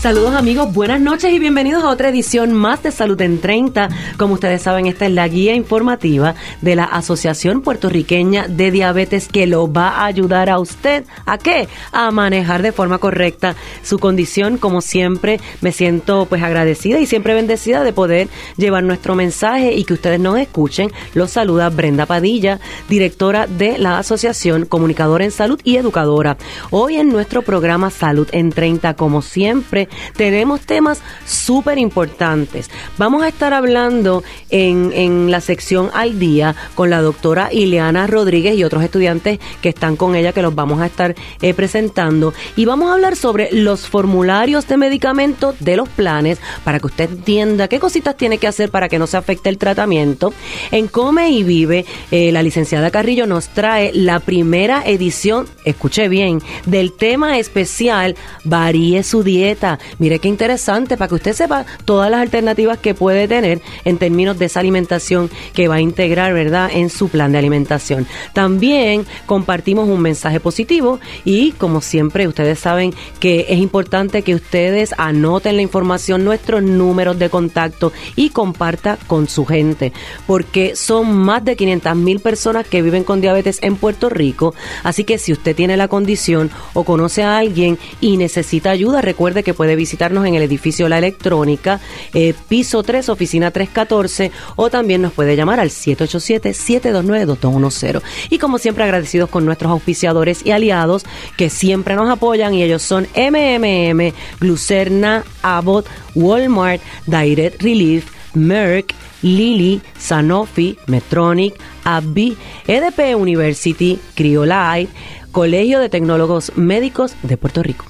Saludos amigos, buenas noches y bienvenidos a otra edición más de Salud en 30. Como ustedes saben, esta es la guía informativa de la Asociación Puertorriqueña de Diabetes que lo va a ayudar a usted a qué? A manejar de forma correcta su condición. Como siempre, me siento pues agradecida y siempre bendecida de poder llevar nuestro mensaje y que ustedes nos escuchen. Los saluda Brenda Padilla, directora de la Asociación Comunicadora en Salud y Educadora. Hoy en nuestro programa Salud en 30, como siempre, tenemos temas súper importantes. Vamos a estar hablando en, en la sección al día con la doctora Ileana Rodríguez y otros estudiantes que están con ella que los vamos a estar eh, presentando. Y vamos a hablar sobre los formularios de medicamentos de los planes para que usted entienda qué cositas tiene que hacer para que no se afecte el tratamiento. En Come y Vive, eh, la licenciada Carrillo nos trae la primera edición, escuche bien, del tema especial Varíe su dieta Mire qué interesante para que usted sepa todas las alternativas que puede tener en términos de esa alimentación que va a integrar, ¿verdad?, en su plan de alimentación. También compartimos un mensaje positivo y, como siempre, ustedes saben que es importante que ustedes anoten la información, nuestros números de contacto y comparta con su gente, porque son más de 500 mil personas que viven con diabetes en Puerto Rico. Así que si usted tiene la condición o conoce a alguien y necesita ayuda, recuerde que puede visitarnos en el edificio La Electrónica, eh, piso 3, oficina 314, o también nos puede llamar al 787-729-2210. Y como siempre, agradecidos con nuestros auspiciadores y aliados que siempre nos apoyan, y ellos son MMM, Glucerna, Abbott, Walmart, Direct Relief, Merck, Lilly, Sanofi, Metronic, AbbVie, EDP University, Criolite, Colegio de Tecnólogos Médicos de Puerto Rico.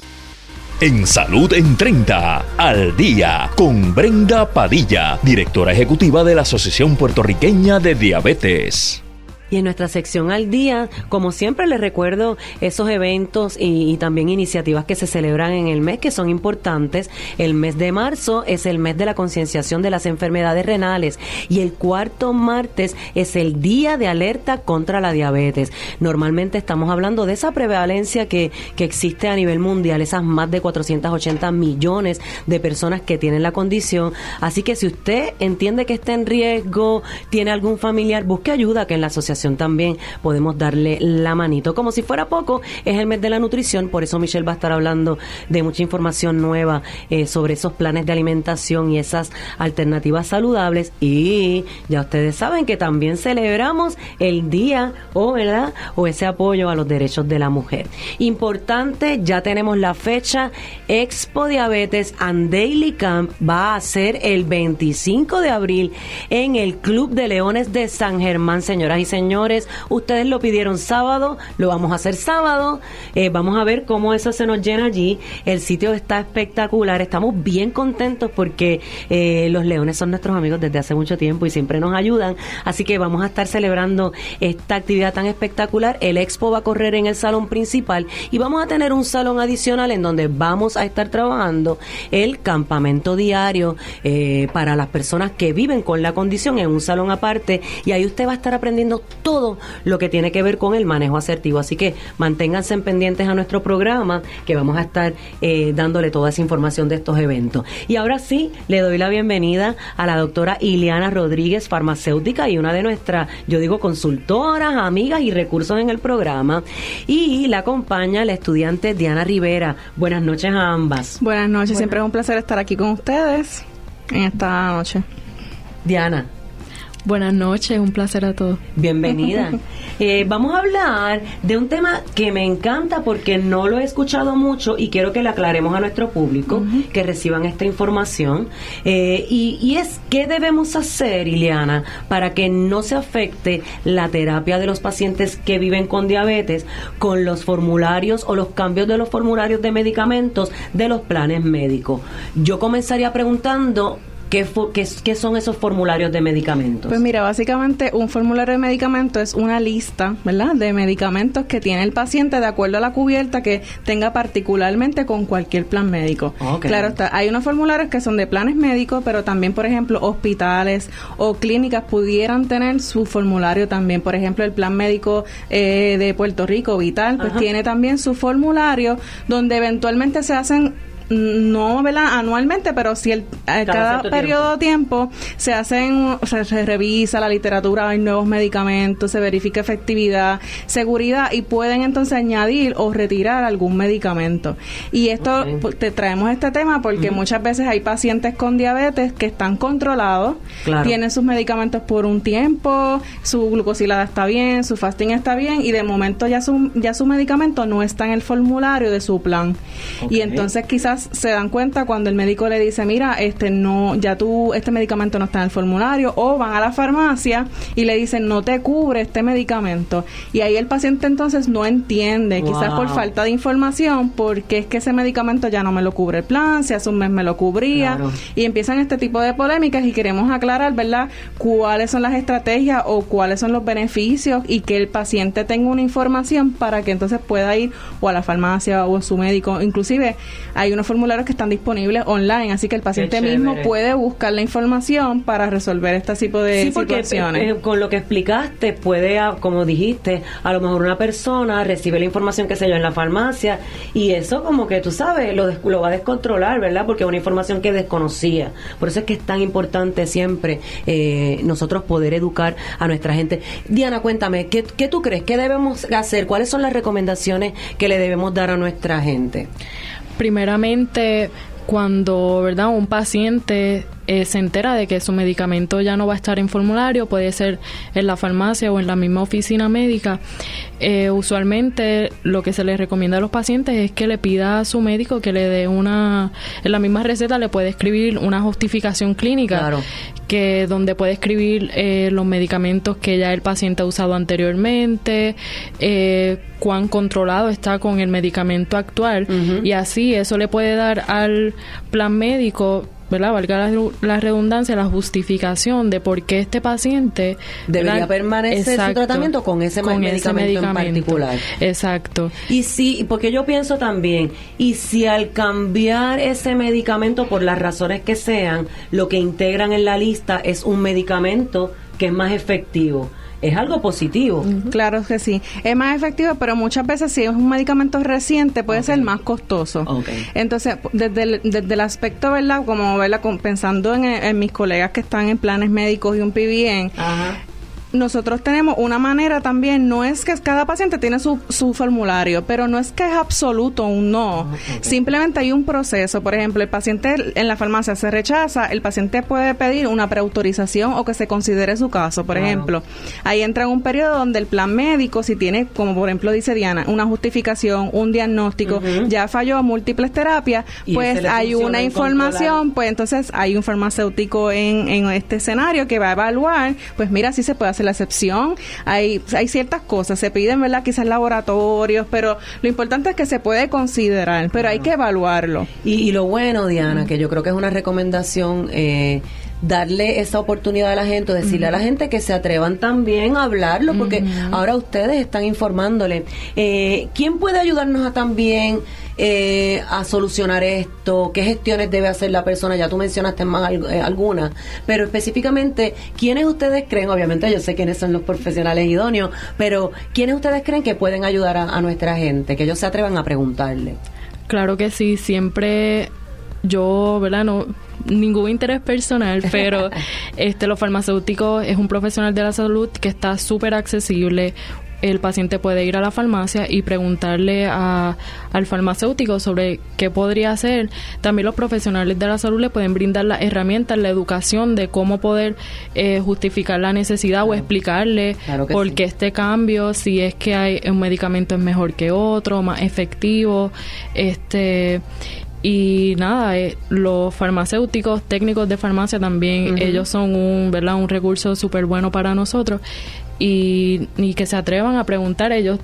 En Salud en 30, al día, con Brenda Padilla, directora ejecutiva de la Asociación Puertorriqueña de Diabetes. Y en nuestra sección al día, como siempre les recuerdo esos eventos y, también iniciativas que se celebran en el mes que son importantes. El mes de marzo es el mes de la concienciación de las enfermedades renales y el cuarto martes es el día de alerta contra la diabetes. Normalmente estamos hablando de esa prevalencia que, que existe a nivel mundial, esas más de 480 millones de personas que tienen la condición. Así que si usted entiende que está en riesgo, tiene algún familiar, busque ayuda que en la asociación también podemos darle la manito. Como si fuera poco, es el mes de la nutrición, por eso Michelle va a estar hablando de mucha información nueva eh, sobre esos planes de alimentación y esas alternativas saludables. Y ya ustedes saben que también celebramos el día o, ¿verdad? o ese apoyo a los derechos de la mujer. Importante, ya tenemos la fecha. Expo Diabetes and Daily Camp va a ser el 25 de abril en el Club de Leones de San Germán, señoras y señores señores, ustedes lo pidieron sábado, lo vamos a hacer sábado. Eh, vamos a ver cómo eso se nos llena allí. El sitio está espectacular. Estamos bien contentos porque eh, los leones son nuestros amigos desde hace mucho tiempo y siempre nos ayudan. Así que vamos a estar celebrando esta actividad tan espectacular. El expo va a correr en el salón principal y vamos a tener un salón adicional en donde vamos a estar trabajando el campamento diario eh, para las personas que viven con la condición en un salón aparte y ahí usted va a estar aprendiendo todo lo que tiene que ver con el manejo asertivo. Así que manténganse pendientes a nuestro programa que vamos a estar eh, dándole toda esa información de estos eventos. Y ahora sí, le doy la bienvenida a la doctora Ileana Rodríguez, farmacéutica y una de nuestras, yo digo, consultoras, amigas y recursos en el programa. Y la acompaña la estudiante Diana Rivera. Buenas noches a ambas. Buenas noches, siempre es un placer estar aquí con ustedes en esta noche. Diana, Buenas noches, un placer a todos. Bienvenida. Eh, vamos a hablar de un tema que me encanta porque no lo he escuchado mucho y quiero que le aclaremos a nuestro público, que reciban esta información. Eh, y, y, es qué debemos hacer, Ileana, para que no se afecte la terapia de los pacientes que viven con diabetes con los formularios o los cambios de los formularios de medicamentos de los planes médicos. Yo comenzaría preguntando ¿Qué, qué, qué son esos formularios de medicamentos? Pues mira, básicamente un formulario de medicamentos es una lista, ¿verdad? De medicamentos que tiene el paciente de acuerdo a la cubierta que tenga particularmente con cualquier plan médico. Claro está, hay unos formularios que son de planes médicos, pero también, por ejemplo, hospitales o clínicas pudieran tener su formulario también. Por ejemplo, el plan médico eh, de Puerto Rico, Vital, pues tiene también su formulario donde eventualmente se hacen no ¿verdad? anualmente, pero si el, eh, cada, periodo de tiempo se hacen, se revisa la literatura, hay nuevos medicamentos, se verifica efectividad, seguridad y pueden entonces añadir o retirar algún medicamento. Y esto pues, te traemos este tema porque muchas veces hay pacientes con diabetes que están controlados, tienen sus medicamentos por un tiempo, su glucosilada está bien, su fasting está bien y de momento ya su ya su medicamento no está en el formulario de su plan. Y entonces quizás se dan cuenta cuando el médico le dice, mira, este no, ya tú, este medicamento no está en el formulario, o van a la farmacia y le dicen, no te cubre este medicamento. Y ahí el paciente entonces no entiende, quizás por falta de información, porque es que ese medicamento ya no me lo cubre el plan, si hace un mes me lo cubría, y empiezan este tipo de polémicas y queremos aclarar, ¿verdad?, cuáles son las estrategias o cuáles son los beneficios y que el paciente tenga una información para que entonces pueda ir o a la farmacia o a su médico. Inclusive hay unos formularios que están disponibles online, así que el paciente mismo puede buscar la información para resolver este tipo de sí, porque, situaciones. Eh, con lo que explicaste, puede, como dijiste, a lo mejor una persona recibe la información que se yo en la farmacia y eso como que tú sabes, lo, lo va a descontrolar, ¿verdad? Porque es una información que desconocía. Por eso es que es tan importante siempre eh, nosotros poder educar a nuestra gente. Diana, cuéntame, ¿qué, ¿qué tú crees? ¿Qué debemos hacer? ¿Cuáles son las recomendaciones que le debemos dar a nuestra gente? Primeramente cuando verdad un paciente eh, se entera de que su medicamento ya no va a estar en formulario, puede ser en la farmacia o en la misma oficina médica, eh, usualmente lo que se le recomienda a los pacientes es que le pida a su médico que le dé una, en la misma receta le puede escribir una justificación clínica, que donde puede escribir eh, los medicamentos que ya el paciente ha usado anteriormente, cuán controlado está con el medicamento actual. Y así eso le puede dar al plan médico ¿verdad? Valga la, redundancia, la justificación de por qué este paciente debería permanecer su tratamiento con ese, medicamento, en particular. Exacto. Y sí, porque yo pienso también, y si al cambiar ese medicamento por las razones que sean, lo que integran en la lista es un medicamento que es más efectivo es algo positivo. Claro que sí. Es más efectivo, pero muchas veces si es un medicamento reciente puede ser más costoso. Entonces, desde el, desde el aspecto, ¿verdad? Como, ¿verdad? Pensando en, en, mis colegas que están en planes médicos y un PBN, Ajá nosotros tenemos una manera también, no es que cada paciente tiene su, su formulario, pero no es que es absoluto un no. Ah, Simplemente hay un proceso. Por ejemplo, el paciente en la farmacia se rechaza, el paciente puede pedir una preautorización o que se considere su caso. Por ejemplo, ahí entra en un periodo donde el plan médico, si tiene, como por ejemplo dice Diana, una justificación, un diagnóstico, ya falló múltiples terapias, pues hay una información, pues entonces hay un farmacéutico en, en este escenario que va a evaluar, pues mira si se puede hacer la excepción. Hay, hay ciertas cosas, se piden, ¿verdad? Quizás laboratorios, pero lo importante es que se puede considerar, pero hay que evaluarlo. Y, lo bueno, Diana, que yo creo que es una recomendación. Eh, darle esa oportunidad a la gente, decirle a la gente que se atrevan también a hablarlo, porque ahora ustedes están informándole. Eh, ¿Quién puede ayudarnos a también eh, a solucionar esto? ¿Qué gestiones debe hacer la persona? Ya tú mencionaste más eh, algunas, pero específicamente, ¿quiénes ustedes creen? Obviamente yo sé quiénes son los profesionales idóneos, pero ¿quiénes ustedes creen que pueden ayudar a, nuestra gente? Que ellos se atrevan a preguntarle. Claro que sí, siempre yo, ¿verdad? No, ningún interés personal, pero este los farmacéuticos es un profesional de la salud que está súper accesible el paciente puede ir a la farmacia y preguntarle a, al farmacéutico sobre qué podría hacer. También los profesionales de la salud le pueden brindar las herramientas, la educación de cómo poder eh, justificar la necesidad o explicarle por qué este cambio, si es que hay un medicamento es mejor que otro, más efectivo, este y nada eh, los farmacéuticos técnicos de farmacia también ellos son un verdad un recurso súper bueno para nosotros. Y, que se atrevan a preguntar ellos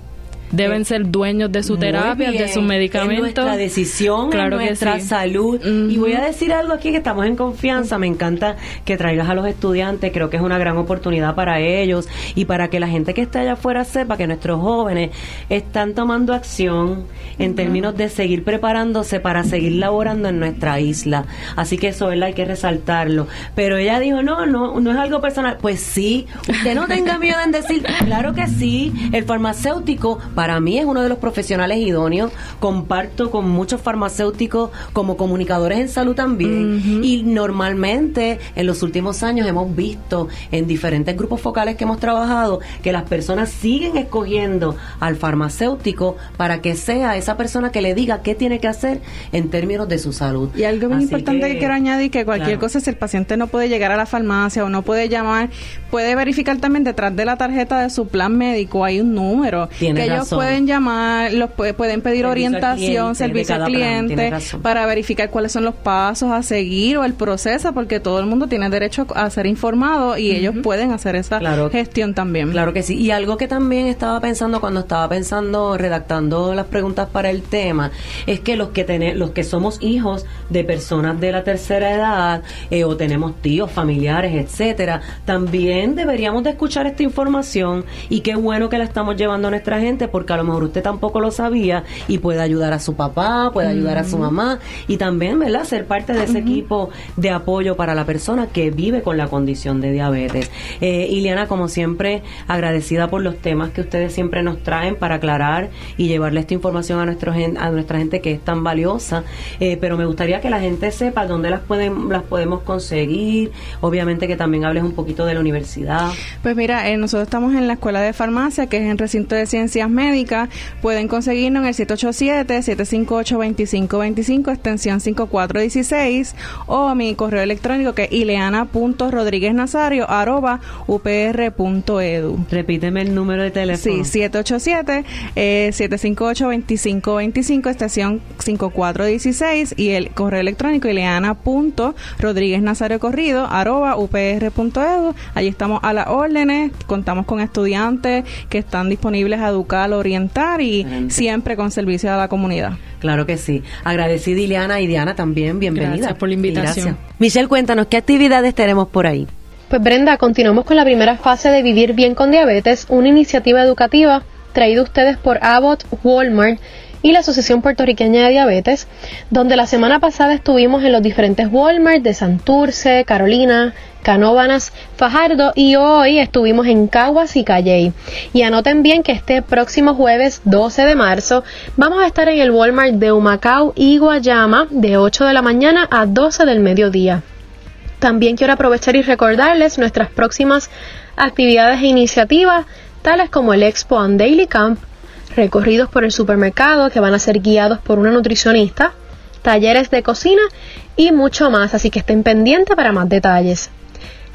deben ser dueños de su terapia, de sus medicamentos. Es nuestra decisión, claro nuestra salud. Y voy a decir algo aquí que estamos en confianza. Me encanta que traigas a los estudiantes. Creo que es una gran oportunidad para ellos y para que la gente que está allá afuera sepa que nuestros jóvenes están tomando acción en términos de seguir preparándose para seguir laborando en nuestra isla. Así que eso, ¿verdad? Hay que resaltarlo. Pero ella dijo, no, no, no es algo personal. Pues sí, usted no tenga miedo en decir, claro que sí, el farmacéutico para mí es uno de los profesionales idóneos. Comparto con muchos farmacéuticos como comunicadores en salud también. Y normalmente en los últimos años hemos visto en diferentes grupos focales que hemos trabajado que las personas siguen escogiendo al farmacéutico para que sea esa persona que le diga qué tiene que hacer en términos de su salud. Y algo muy importante que, quiero añadir que cualquier cosa si el paciente no puede llegar a la farmacia o no puede llamar, puede verificar también detrás de la tarjeta de su plan médico hay un número que ellos pueden llamar, los pueden pedir orientación, servicio al cliente para verificar cuáles son los pasos a seguir o el proceso porque todo el mundo tiene derecho a ser informado y ellos pueden hacer esa gestión también. Claro que sí. Y algo que también estaba pensando cuando estaba pensando redactando las preguntas para el tema es que los que tenemos los que somos hijos de personas de la tercera edad eh, o tenemos tíos, familiares, etcétera, también deberíamos de escuchar esta información y qué bueno que la estamos llevando a nuestra gente porque a lo mejor usted tampoco lo sabía y puede ayudar a su papá, puede ayudar a su mamá y también, ¿verdad?, ser parte de ese equipo de apoyo para la persona que vive con la condición de diabetes. Eh, Iliana, como siempre, agradecida por los temas que ustedes siempre nos traen para aclarar y llevarle esta información a, nuestro, a nuestra gente que es tan valiosa, eh, pero me gustaría que la gente sepa dónde las, pueden, las podemos conseguir, obviamente que también hables un poquito de la universidad. Pues mira, eh, nosotros estamos en la Escuela de Farmacia, que es en Recinto de Ciencias Médicas, pueden conseguirnos en el 787-758-2525, extensión 5416, o a mi correo electrónico que es ileana.rodrígueznazario arroba upr.edu. Repíteme el número de teléfono. Sí, 787-758-2525, estación 5416 y el correo electrónico ileana.rodrígueznazario corrido arroba upr.edu. Allí estamos a las órdenes, contamos con estudiantes que están disponibles a educar, orientar y siempre con servicio a la comunidad. Claro que sí. Agradecida Ileana y Diana también, bienvenida. Gracias por la invitación. Michelle, cuéntanos, ¿qué actividades tenemos por ahí? Pues Brenda, continuamos con la primera fase de Vivir Bien con Diabetes, una iniciativa educativa traída ustedes por Abbott, Walmart y la Asociación Puertorriqueña de Diabetes, donde la semana pasada estuvimos en los diferentes Walmart de Santurce, Carolina, Canóbanas, Fajardo y hoy estuvimos en Caguas y Calley. Y anoten bien que este próximo jueves 12 de marzo vamos a estar en el Walmart de Humacao y Guayama de 8 de la mañana a 12 del mediodía. También quiero aprovechar y recordarles nuestras próximas actividades e iniciativas, tales como el Expo and Daily Camp, recorridos por el supermercado que van a ser guiados por una nutricionista, talleres de cocina y mucho más, así que estén pendientes para más detalles.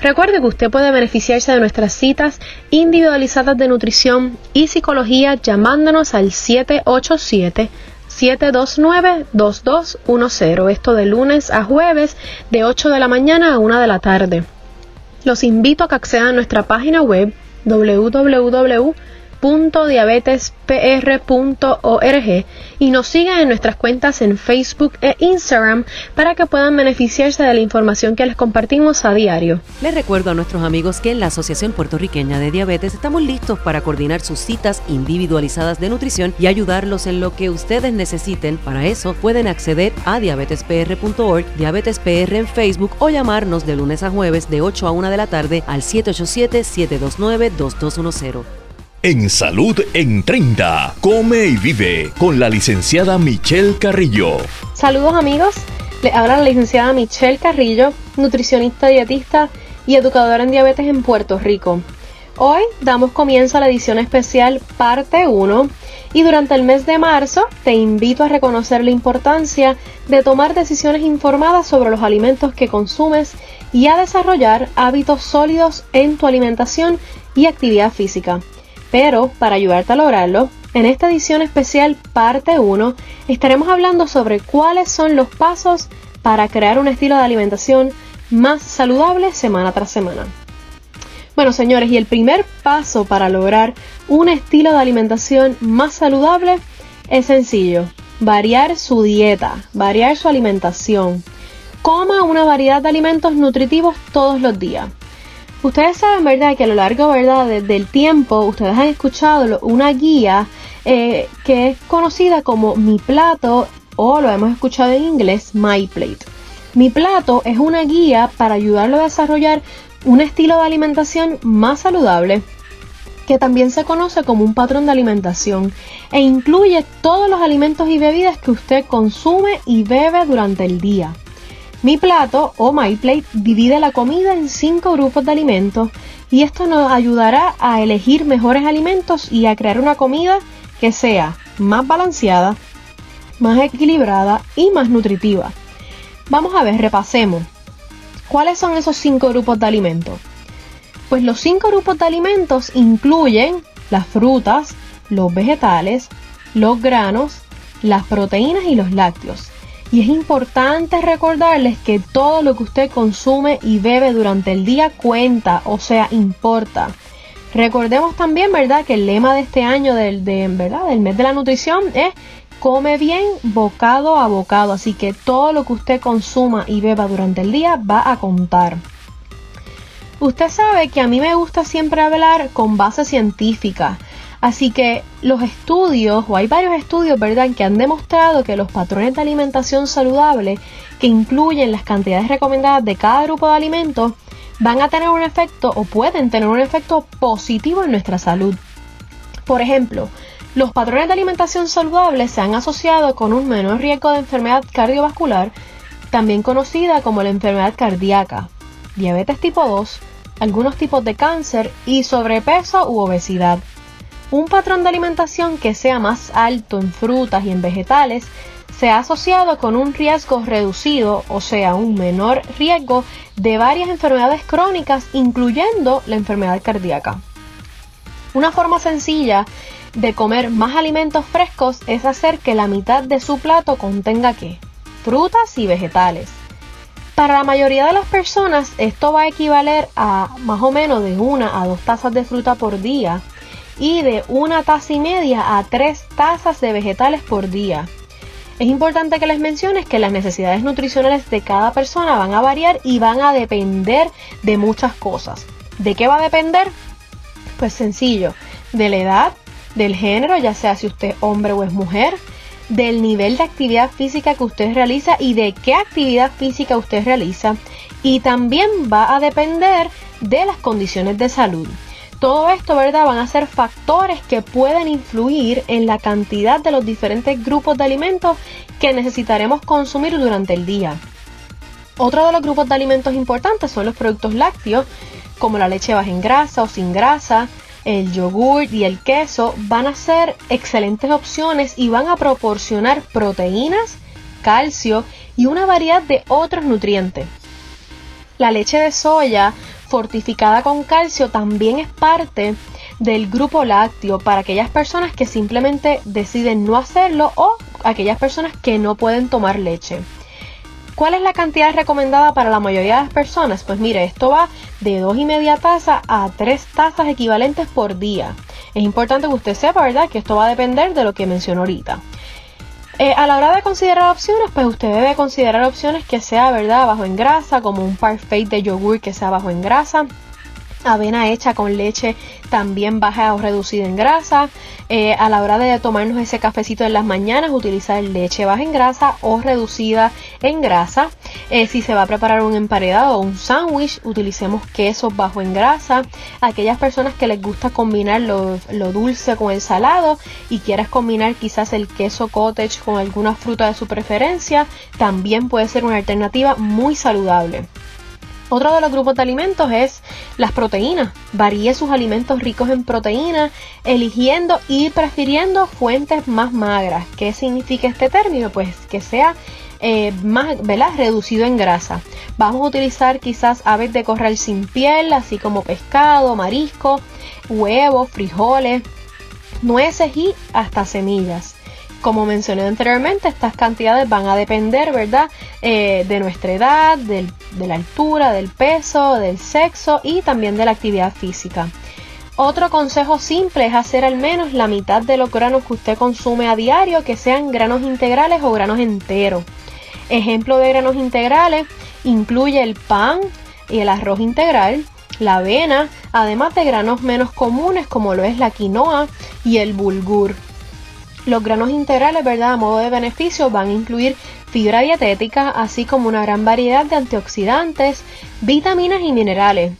Recuerde que usted puede beneficiarse de nuestras citas individualizadas de nutrición y psicología llamándonos al 787 729-2210. Esto de lunes a jueves de 8 de la mañana a 1 de la tarde. Los invito a que accedan a nuestra página web www www.diabetespr.org y nos sigan en nuestras cuentas en Facebook e Instagram para que puedan beneficiarse de la información que les compartimos a diario. Les recuerdo a nuestros amigos que en la Asociación Puertorriqueña de Diabetes estamos listos para coordinar sus citas individualizadas de nutrición y ayudarlos en lo que ustedes necesiten. Para eso pueden acceder a diabetespr.org, diabetespr en Facebook o llamarnos de lunes a jueves de 8 a 1 de la tarde al 787 729 2210. En Salud en 30, come y vive con la licenciada Michelle Carrillo. Saludos amigos, les habla la licenciada Michelle Carrillo, nutricionista, dietista y educadora en diabetes en Puerto Rico. Hoy damos comienzo a la edición especial parte 1 y durante el mes de marzo te invito a reconocer la importancia de tomar decisiones informadas sobre los alimentos que consumes y a desarrollar hábitos sólidos en tu alimentación y actividad física. Pero para ayudarte a lograrlo, en esta edición especial parte 1 estaremos hablando sobre cuáles son los pasos para crear un estilo de alimentación más saludable semana tras semana. Bueno, señores, y el primer paso para lograr un estilo de alimentación más saludable es sencillo. Variar su dieta, variar su alimentación. Coma una variedad de alimentos nutritivos todos los días. Ustedes saben, ¿verdad?, que a lo largo, ¿verdad?, del tiempo, ustedes han escuchado una guía eh, que es conocida como Mi Plato o lo hemos escuchado en inglés, My Plate. Mi Plato es una guía para ayudarlo a desarrollar un estilo de alimentación más saludable que también se conoce como un patrón de alimentación e incluye todos los alimentos y bebidas que usted consume y bebe durante el día. Mi plato o My Plate divide la comida en cinco grupos de alimentos y esto nos ayudará a elegir mejores alimentos y a crear una comida que sea más balanceada, más equilibrada y más nutritiva. Vamos a ver, repasemos. ¿Cuáles son esos cinco grupos de alimentos? Pues los cinco grupos de alimentos incluyen las frutas, los vegetales, los granos, las proteínas y los lácteos. Y es importante recordarles que todo lo que usted consume y bebe durante el día cuenta, o sea, importa. Recordemos también, ¿verdad?, que el lema de este año del, ¿verdad? del mes de la nutrición es come bien bocado a bocado, así que todo lo que usted consuma y beba durante el día va a contar. Usted sabe que a mí me gusta siempre hablar con base científica, así que los estudios, o hay varios estudios, ¿verdad?, que han demostrado que los patrones de alimentación saludable, que incluyen las cantidades recomendadas de cada grupo de alimentos, van a tener un efecto o pueden tener un efecto positivo en nuestra salud. Por ejemplo, los patrones de alimentación saludable se han asociado con un menor riesgo de enfermedad cardiovascular, también conocida como la enfermedad cardíaca, diabetes tipo 2, algunos tipos de cáncer y sobrepeso u obesidad. Un patrón de alimentación que sea más alto en frutas y en vegetales se ha asociado con un riesgo reducido, o sea, un menor riesgo de varias enfermedades crónicas, incluyendo la enfermedad cardíaca. Una forma sencilla de comer más alimentos frescos es hacer que la mitad de su plato contenga qué? Frutas y vegetales. Para la mayoría de las personas esto va a equivaler a más o menos de una a dos tazas de fruta por día y de una taza y media a tres tazas de vegetales por día. Es importante que les menciones que las necesidades nutricionales de cada persona van a variar y van a depender de muchas cosas. ¿De qué va a depender? Pues sencillo, de la edad, del género, ya sea si usted es hombre o es mujer, del nivel de actividad física que usted realiza y de qué actividad física usted realiza. Y también va a depender de las condiciones de salud. Todo esto, ¿verdad? Van a ser factores que pueden influir en la cantidad de los diferentes grupos de alimentos que necesitaremos consumir durante el día. Otro de los grupos de alimentos importantes son los productos lácteos, como la leche baja en grasa o sin grasa, el yogur y el queso van a ser excelentes opciones y van a proporcionar proteínas, calcio y una variedad de otros nutrientes. La leche de soya fortificada con calcio también es parte del grupo lácteo para aquellas personas que simplemente deciden no hacerlo o aquellas personas que no pueden tomar leche. ¿Cuál es la cantidad recomendada para la mayoría de las personas? Pues mire, esto va de dos y media taza a 3 tazas equivalentes por día. Es importante que usted sepa, ¿verdad?, que esto va a depender de lo que mencionó ahorita. Eh, a la hora de considerar opciones, pues usted debe considerar opciones que sea, ¿verdad?, bajo en grasa, como un parfait de yogur que sea bajo en grasa, avena hecha con leche también baja o reducida en grasa. Eh, a la hora de tomarnos ese cafecito en las mañanas, utilizar leche baja en grasa o reducida en grasa. Eh, si se va a preparar un emparedado o un sándwich, utilicemos queso bajo en grasa. Aquellas personas que les gusta combinar lo, lo dulce con el salado y quieras combinar quizás el queso cottage con alguna fruta de su preferencia, también puede ser una alternativa muy saludable. Otro de los grupos de alimentos es las proteínas. Varíe sus alimentos ricos en proteínas, eligiendo y prefiriendo fuentes más magras. ¿Qué significa este término? Pues que sea eh, más ¿verdad? reducido en grasa. Vamos a utilizar quizás aves de corral sin piel, así como pescado, marisco, huevos, frijoles, nueces y hasta semillas. Como mencioné anteriormente, estas cantidades van a depender, ¿verdad? Eh, de nuestra edad, de la altura, del peso, del sexo y también de la actividad física. Otro consejo simple es hacer al menos la mitad de los granos que usted consume a diario que sean granos integrales o granos enteros. Ejemplo de granos integrales incluye el pan y el arroz integral, la avena, además de granos menos comunes como lo es la quinoa y el bulgur. Los granos integrales, ¿verdad? A modo de beneficio van a incluir fibra dietética, así como una gran variedad de antioxidantes, vitaminas y minerales.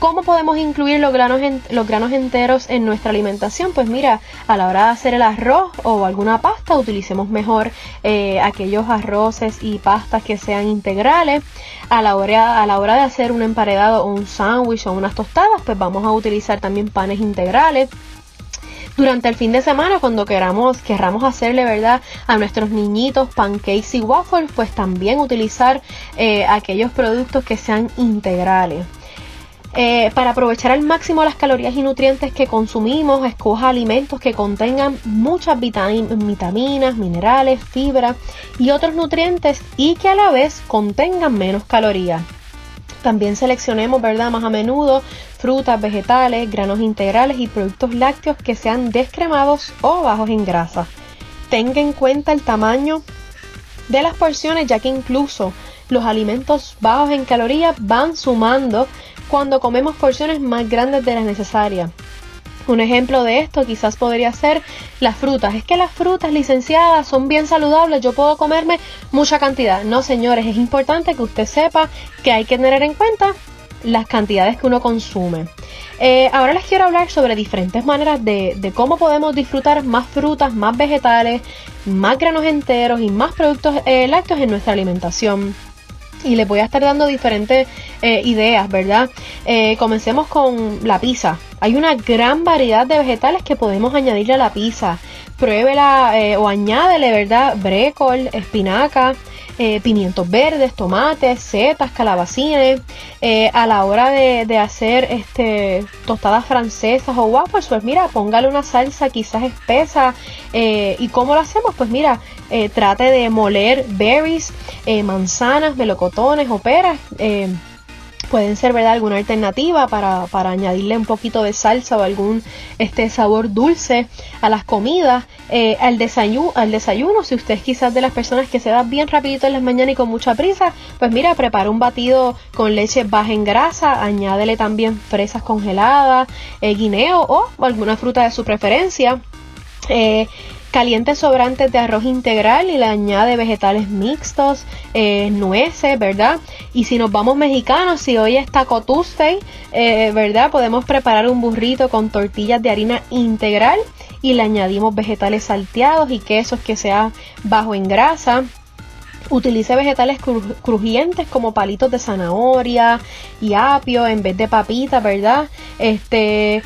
¿Cómo podemos incluir los granos, los granos enteros en nuestra alimentación? Pues mira, a la hora de hacer el arroz o alguna pasta, utilicemos mejor eh, aquellos arroces y pastas que sean integrales. A la, hora, a la hora de hacer un emparedado o un sándwich o unas tostadas, pues vamos a utilizar también panes integrales durante el fin de semana cuando queramos, querramos hacerle verdad a nuestros niñitos pancakes y waffles, pues también utilizar eh, aquellos productos que sean integrales. Eh, para aprovechar al máximo las calorías y nutrientes que consumimos, escoja alimentos que contengan muchas vitaminas, minerales, fibra y otros nutrientes y que a la vez contengan menos calorías. También seleccionemos, ¿verdad? Más a menudo frutas, vegetales, granos integrales y productos lácteos que sean descremados o bajos en grasa. Tenga en cuenta el tamaño de las porciones ya que incluso los alimentos bajos en calorías van sumando cuando comemos porciones más grandes de las necesarias. Un ejemplo de esto quizás podría ser las frutas. Es que las frutas licenciadas son bien saludables, yo puedo comerme mucha cantidad. No, señores, es importante que usted sepa que hay que tener en cuenta las cantidades que uno consume. Eh, ahora les quiero hablar sobre diferentes maneras de, cómo podemos disfrutar más frutas, más vegetales, más granos enteros y más productos eh, lácteos en nuestra alimentación y les voy a estar dando diferentes eh, ideas, ¿verdad? Comencemos con la pizza. Hay una gran variedad de vegetales que podemos añadirle a la pizza. Pruébela o añádele, ¿verdad? Brécol, espinaca, eh, pimientos verdes, tomates, setas, calabacines. Eh, a la hora de, hacer este, tostadas francesas o waffles, pues mira, póngale una salsa quizás espesa. Eh, ¿Y cómo lo hacemos? Pues mira, trate de moler berries, manzanas, melocotones o peras pueden ser verdad alguna alternativa para, para, añadirle un poquito de salsa o algún este sabor dulce a las comidas. Eh, al desayuno al desayuno si usted es quizás de las personas que se da bien rapidito en las mañanas y con mucha prisa pues mira prepara un batido con leche baja en grasa añádele también fresas congeladas eh, guineo o alguna fruta de su preferencia. Eh, caliente sobrantes de arroz integral y le añade vegetales mixtos, eh, nueces, ¿verdad? Y si nos vamos mexicanos, si hoy es Taco Tuesday, eh, ¿verdad? Podemos preparar un burrito con tortillas de harina integral y le añadimos vegetales salteados y quesos que sean bajo en grasa. Utilice vegetales crujientes como palitos de zanahoria y apio en vez de papitas, ¿verdad? Este,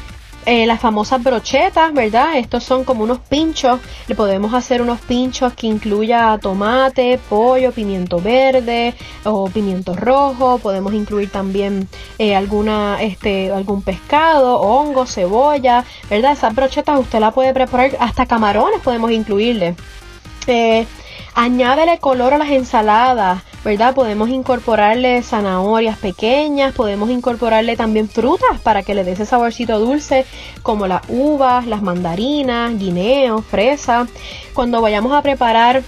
eh, las famosas brochetas, ¿verdad? Estos son como unos pinchos. Le podemos hacer unos pinchos que incluya tomate, pollo, pimiento verde o pimiento rojo. Podemos incluir también eh, alguna, este, algún pescado, hongo, cebolla, ¿verdad? Esas brochetas usted la puede preparar, hasta camarones podemos incluirle. Eh, añádele color a las ensaladas. ¿Verdad? Podemos incorporarle zanahorias pequeñas, podemos incorporarle también frutas para que le dé ese saborcito dulce, como las uvas, las mandarinas, guineo, fresa. Cuando vayamos a preparar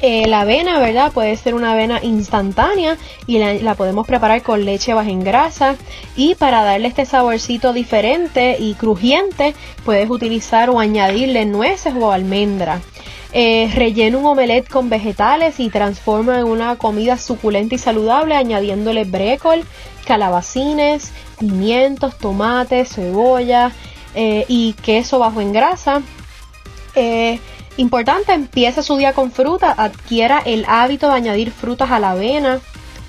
eh, la avena, ¿verdad? Puede ser una avena instantánea y la, la, podemos preparar con leche baja en grasa. Y para darle este saborcito diferente y crujiente, puedes utilizar o añadirle nueces o almendras. Eh, rellena un omelette con vegetales y transforma en una comida suculenta y saludable añadiéndole brécol, calabacines, pimientos, tomates, cebolla eh, y queso bajo en grasa. Eh, importante, empieza su día con fruta, adquiera el hábito de añadir frutas a la avena,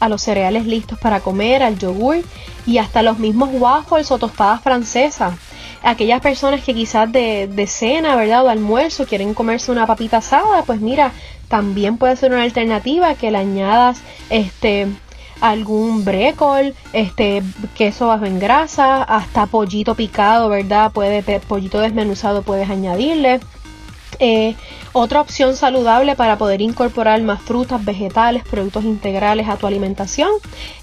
a los cereales listos para comer, al yogur y hasta los mismos waffles o tostadas francesas aquellas personas que quizás de, de cena, ¿verdad? O de almuerzo quieren comerse una papita asada, pues mira, también puede ser una alternativa que le añadas este algún brécol, este queso bajo en grasa, hasta pollito picado, ¿verdad? Puede pollito desmenuzado puedes añadirle. Eh, otra opción saludable para poder incorporar más frutas, vegetales, productos integrales a tu alimentación.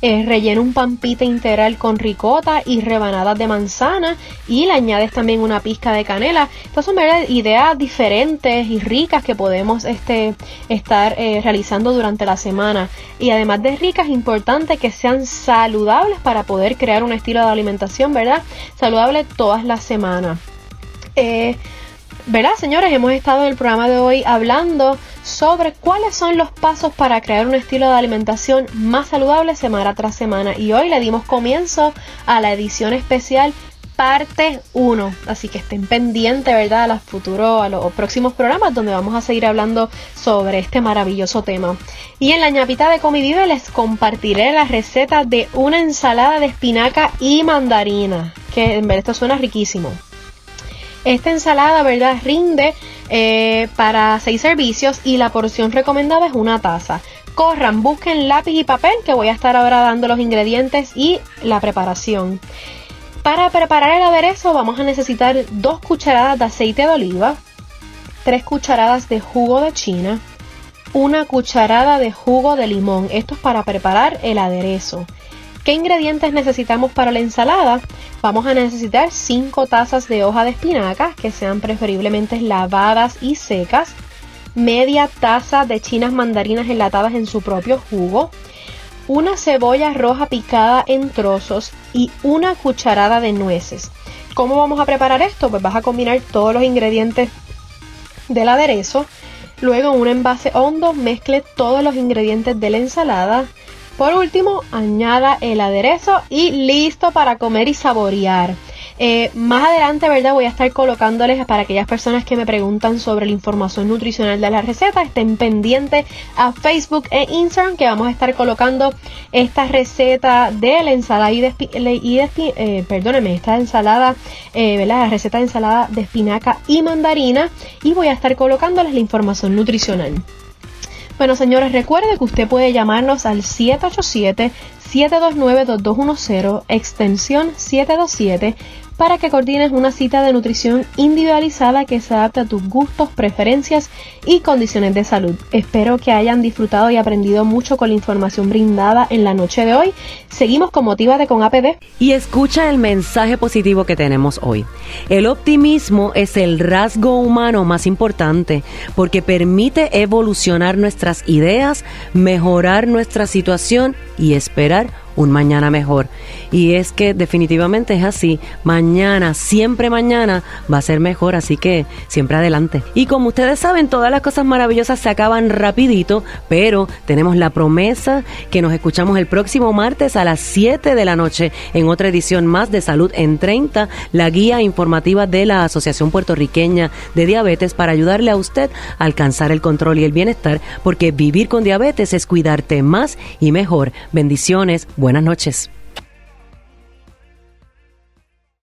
Eh, rellena un pampita integral con ricota y rebanadas de manzana y le añades también una pizca de canela. Estas son ideas diferentes y ricas que podemos este, estar eh, realizando durante la semana. Y además de ricas, es importante que sean saludables para poder crear un estilo de alimentación, ¿verdad? Saludable todas las semanas. Eh, ¿Verdad, señores? Hemos estado en el programa de hoy hablando sobre cuáles son los pasos para crear un estilo de alimentación más saludable semana tras semana. Y hoy le dimos comienzo a la edición especial parte 1. Así que estén pendientes, ¿verdad? A los futuros, a los próximos programas donde vamos a seguir hablando sobre este maravilloso tema. Y en la ñapita de Comivive les compartiré la receta de una ensalada de espinaca y mandarina. Que en verdad esto suena riquísimo. Esta ensalada, ¿verdad? Rinde eh, para 6 servicios y la porción recomendada es una taza. Corran, busquen lápiz y papel que voy a estar ahora dando los ingredientes y la preparación. Para preparar el aderezo vamos a necesitar 2 cucharadas de aceite de oliva, 3 cucharadas de jugo de china, una cucharada de jugo de limón. Esto es para preparar el aderezo. ¿Qué ingredientes necesitamos para la ensalada? Vamos a necesitar 5 tazas de hoja de espinaca, que sean preferiblemente lavadas y secas, media taza de chinas mandarinas enlatadas en su propio jugo, una cebolla roja picada en trozos y una cucharada de nueces. ¿Cómo vamos a preparar esto? Pues vas a combinar todos los ingredientes del aderezo. Luego en un envase hondo mezcle todos los ingredientes de la ensalada. Por último, añada el aderezo y listo para comer y saborear. Eh, más adelante, ¿verdad? Voy a estar colocándoles para aquellas personas que me preguntan sobre la información nutricional de la receta. Estén pendientes a Facebook e Instagram que vamos a estar colocando esta receta de la ensalada y de, y eh, esta ensalada, eh, ¿verdad? La receta de ensalada de espinaca y mandarina y voy a estar colocándoles la información nutricional. Bueno, señores, recuerde que usted puede llamarnos al 787 729-2210, extensión 727 para que coordines una cita de nutrición individualizada que se adapte a tus gustos, preferencias y condiciones de salud. Espero que hayan disfrutado y aprendido mucho con la información brindada en la noche de hoy. Seguimos con Motívate con APD. Y escucha el mensaje positivo que tenemos hoy. El optimismo es el rasgo humano más importante porque permite evolucionar nuestras ideas, mejorar nuestra situación y esperar un mañana mejor. Y es que definitivamente es así. Mañana, siempre mañana va a ser mejor, así que siempre adelante. Y como ustedes saben, todas las cosas maravillosas se acaban rapidito, pero tenemos la promesa que nos escuchamos el próximo martes a las 7 de la noche en otra edición más de Salud en 30, la guía informativa de la Asociación Puertorriqueña de Diabetes para ayudarle a usted a alcanzar el control y el bienestar, porque vivir con diabetes es cuidarte más y mejor. Bendiciones, buenas noches.